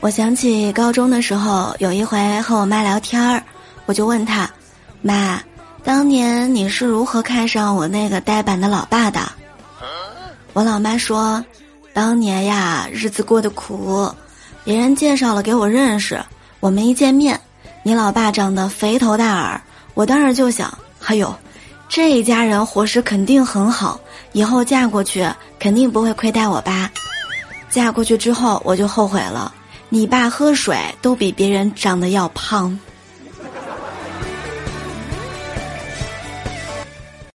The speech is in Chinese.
我想起高中的时候，有一回和我妈聊天儿，我就问她：“妈，当年你是如何看上我那个呆板的老爸的？”我老妈说：“当年呀，日子过得苦，别人介绍了给我认识。我们一见面，你老爸长得肥头大耳，我当时就想：哎呦，这一家人伙食肯定很好，以后嫁过去肯定不会亏待我吧。嫁过去之后，我就后悔了。”你爸喝水都比别人长得要胖。